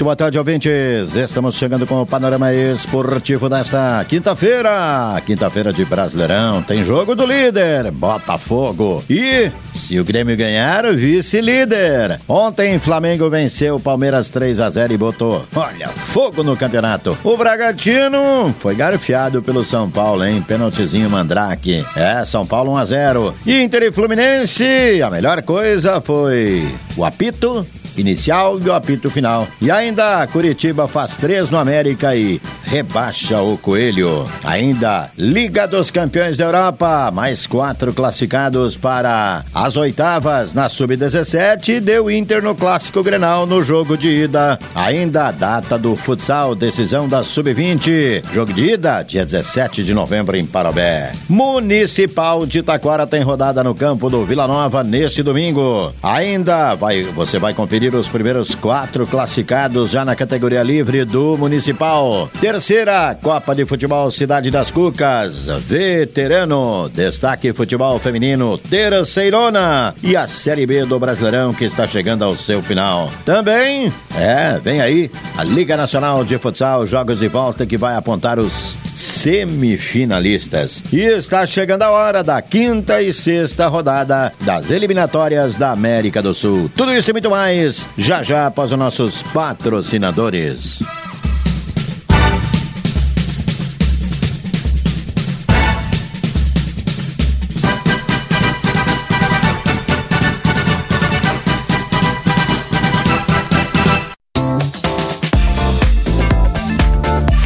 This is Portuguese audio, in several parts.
Muito boa tarde, ouvintes. Estamos chegando com o panorama esportivo desta quinta-feira. Quinta-feira de Brasileirão. Tem jogo do líder, Botafogo. E, se o Grêmio ganhar, vice-líder. Ontem, Flamengo venceu o Palmeiras 3 a 0 e botou, olha, fogo no campeonato. O Bragantino foi garfiado pelo São Paulo, hein? Pênaltizinho Mandrake. É, São Paulo 1 a 0. Inter e Fluminense, a melhor coisa foi o apito inicial e o apito final. E ainda Curitiba faz três no América e rebaixa o Coelho. Ainda Liga dos Campeões da Europa, mais quatro classificados para as oitavas na Sub-17 deu Inter no Clássico Grenal no jogo de ida. Ainda a data do futsal, decisão da Sub-20. Jogo de ida, dia 17 de novembro em Parobé. Municipal de Taquara tem rodada no campo do Vila Nova neste domingo. Ainda vai, você vai conferir os primeiros quatro classificados já na categoria livre do Municipal. Terceira, Copa de Futebol Cidade das Cucas. Veterano. Destaque Futebol Feminino. Terceirona. E a Série B do Brasileirão que está chegando ao seu final. Também, é, vem aí, a Liga Nacional de Futsal, jogos de volta que vai apontar os semifinalistas. E está chegando a hora da quinta e sexta rodada das eliminatórias da América do Sul. Tudo isso e muito mais já já após os nossos patrocinadores.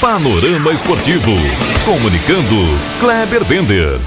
Panorama Esportivo. Comunicando, Kleber Bender.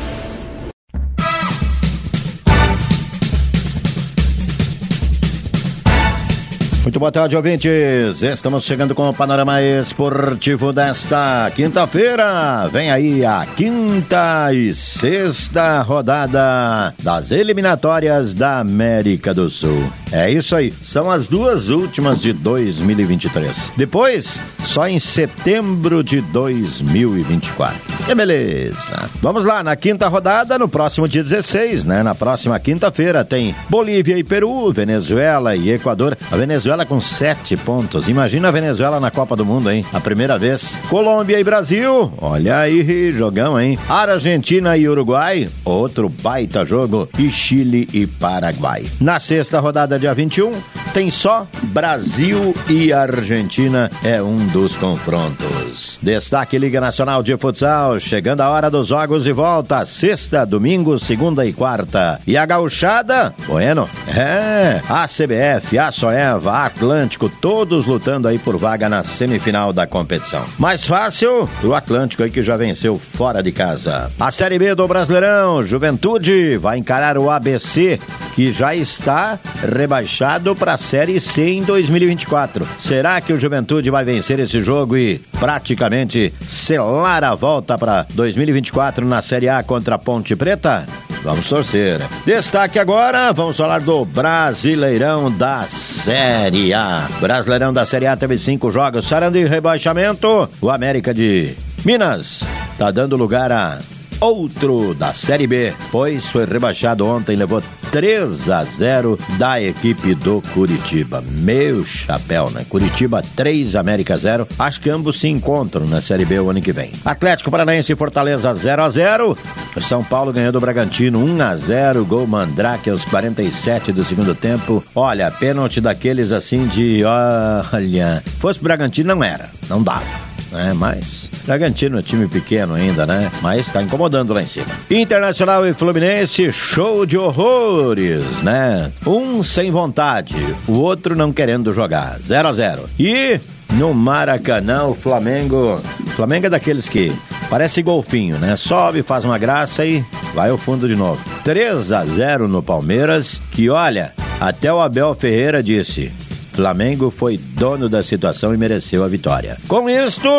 Muito boa tarde, ouvintes. Estamos chegando com o panorama esportivo desta quinta-feira. Vem aí a quinta e sexta rodada das eliminatórias da América do Sul. É isso aí, são as duas últimas de 2023. Depois, só em setembro de 2024. Que beleza. Vamos lá, na quinta rodada, no próximo dia 16, né? Na próxima quinta-feira tem Bolívia e Peru, Venezuela e Equador. A Venezuela com sete pontos. Imagina a Venezuela na Copa do Mundo, hein? A primeira vez. Colômbia e Brasil. Olha aí, jogão, hein? Argentina e Uruguai. Outro baita jogo. E Chile e Paraguai. Na sexta rodada, dia 21, tem só Brasil e Argentina. É um dos confrontos. Destaque Liga Nacional de Futsal. Chegando a hora dos jogos de volta. Sexta, domingo, segunda e quarta. E a gauchada? Bueno. É. A CBF, a Soeva, a Atlântico, todos lutando aí por vaga na semifinal da competição. Mais fácil, o Atlântico aí que já venceu fora de casa. A Série B do Brasileirão, Juventude vai encarar o ABC, que já está rebaixado para a Série C em 2024. Será que o Juventude vai vencer esse jogo e praticamente selar a volta para 2024 na Série A contra a Ponte Preta? Vamos torcer. Destaque agora, vamos falar do Brasileirão da Série A. Brasileirão da Série A teve cinco jogos, sarando em rebaixamento. O América de Minas está dando lugar a outro da Série B, pois foi rebaixado ontem, levou 3 a 0 da equipe do Curitiba. Meu chapéu, né? Curitiba 3, América 0. Acho que ambos se encontram na Série B o ano que vem. Atlético Paranaense e Fortaleza 0 a 0 São Paulo ganhou do Bragantino 1 a 0 Gol Mandrake aos 47 do segundo tempo. Olha, pênalti daqueles assim de. Olha. Fosse Bragantino, não era. Não dava. Né? Mas Bragantino é time pequeno ainda, né? Mas está incomodando lá em cima. Internacional e Fluminense, show de horrores, né? Um sem vontade, o outro não querendo jogar. 0 a 0 E no Maracanã, o Flamengo. O Flamengo é daqueles que parece golfinho, né? Sobe, faz uma graça e vai ao fundo de novo. 3 a 0 no Palmeiras, que olha, até o Abel Ferreira disse: Flamengo foi dono da situação e mereceu a vitória. Com isto,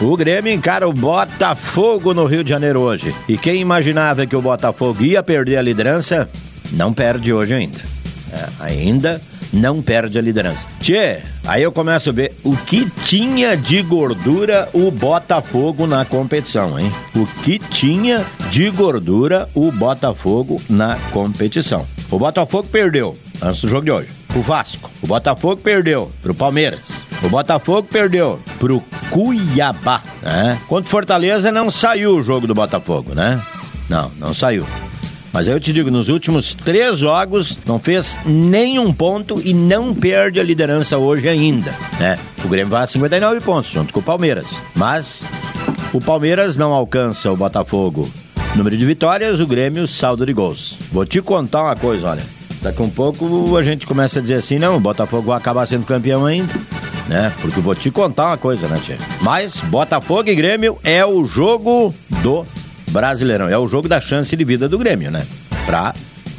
o Grêmio encara o Botafogo no Rio de Janeiro hoje. E quem imaginava que o Botafogo ia perder a liderança, não perde hoje ainda. É, ainda não perde a liderança. Tchê, aí eu começo a ver o que tinha de gordura o Botafogo na competição, hein? O que tinha de gordura o Botafogo na competição. O Botafogo perdeu antes do jogo de hoje. O Vasco. O Botafogo perdeu pro Palmeiras. O Botafogo perdeu pro Cuiabá, né? Contra Fortaleza não saiu o jogo do Botafogo, né? Não, não saiu. Mas eu te digo, nos últimos três jogos não fez nenhum ponto e não perde a liderança hoje ainda, né? O Grêmio vai a 59 pontos, junto com o Palmeiras. Mas o Palmeiras não alcança o Botafogo. Número de vitórias, o Grêmio, saldo de gols. Vou te contar uma coisa, olha. Daqui um pouco a gente começa a dizer assim, não, o Botafogo vai acabar sendo campeão ainda, né? Porque vou te contar uma coisa, né, tia? Mas Botafogo e Grêmio é o jogo do Brasileirão. É o jogo da chance de vida do Grêmio, né? Pra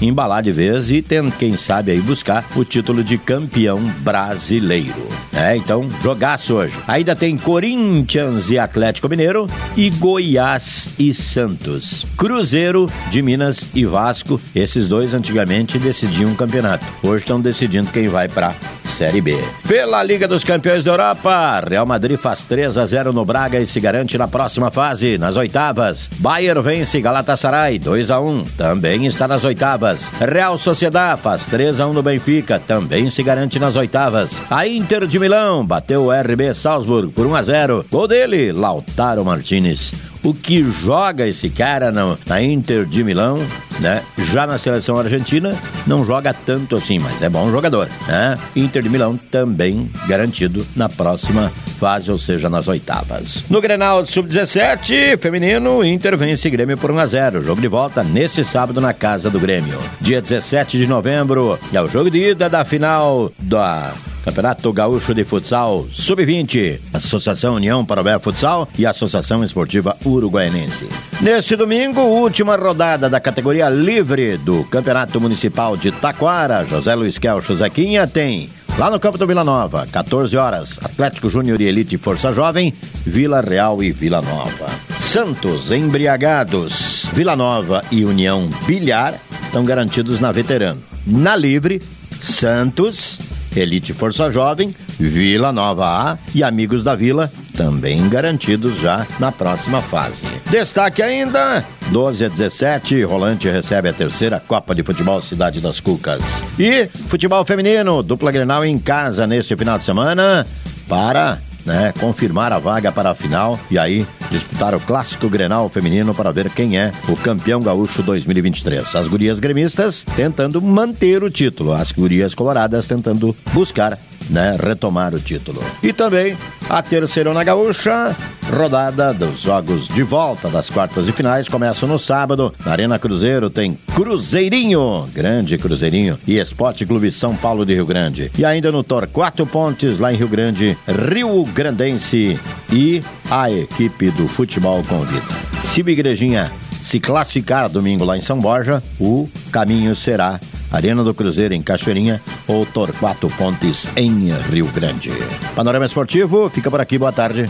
embalar de vez e tem, quem sabe aí buscar o título de campeão brasileiro. É, então, jogaço hoje. Ainda tem Corinthians e Atlético Mineiro e Goiás e Santos. Cruzeiro de Minas e Vasco, esses dois antigamente decidiam o campeonato. Hoje estão decidindo quem vai para Série B. Pela Liga dos Campeões da Europa, Real Madrid faz 3 a 0 no Braga e se garante na próxima fase, nas oitavas. Bayern vence Galatasaray 2 a 1, também está nas oitavas. Real Sociedad faz 3 a 1 no Benfica, também se garante nas oitavas. A Inter de Milão bateu o RB Salzburg por 1 a 0. Gol dele, Lautaro Martinez o que joga esse cara na, na, Inter de Milão, né? Já na seleção argentina, não joga tanto assim, mas é bom jogador, né? Inter de Milão também garantido na próxima fase, ou seja, nas oitavas. No Grenal Sub-17, feminino, Inter vence Grêmio por 1 a 0. Jogo de volta nesse sábado na casa do Grêmio. Dia 17 de novembro é o jogo de ida da final da Campeonato Gaúcho de Futsal Sub-20, Associação União Parobé Futsal e Associação Esportiva Uruguaianense. Neste domingo, última rodada da categoria livre do Campeonato Municipal de Taquara, José Luiz Kelcho Zequinha tem Lá no campo do Vila Nova, 14 horas, Atlético Júnior e Elite Força Jovem, Vila Real e Vila Nova. Santos, embriagados, Vila Nova e União Bilhar estão garantidos na veterano. Na livre, Santos, Elite Força Jovem, Vila Nova A e Amigos da Vila, também garantidos já na próxima fase. Destaque ainda: 12 a 17, Rolante recebe a terceira Copa de Futebol Cidade das Cucas. E futebol feminino, dupla Grenal em casa neste final de semana para né, confirmar a vaga para a final e aí disputar o clássico Grenal feminino para ver quem é o campeão gaúcho 2023. As gurias gremistas tentando manter o título, as gurias coloradas tentando buscar né, retomar o título. E também a terceirona gaúcha, rodada dos jogos de volta das quartas de finais, começa no sábado. Na Arena Cruzeiro tem Cruzeirinho, grande Cruzeirinho, e Esporte Clube São Paulo de Rio Grande. E ainda no Torquato Pontes, lá em Rio Grande, Rio Grandense e a equipe do futebol convida. Se Igrejinha se classificar domingo lá em São Borja, o caminho será Arena do Cruzeiro em Cachoeirinha ou Torquato Pontes em Rio Grande. Panorama Esportivo fica por aqui. Boa tarde.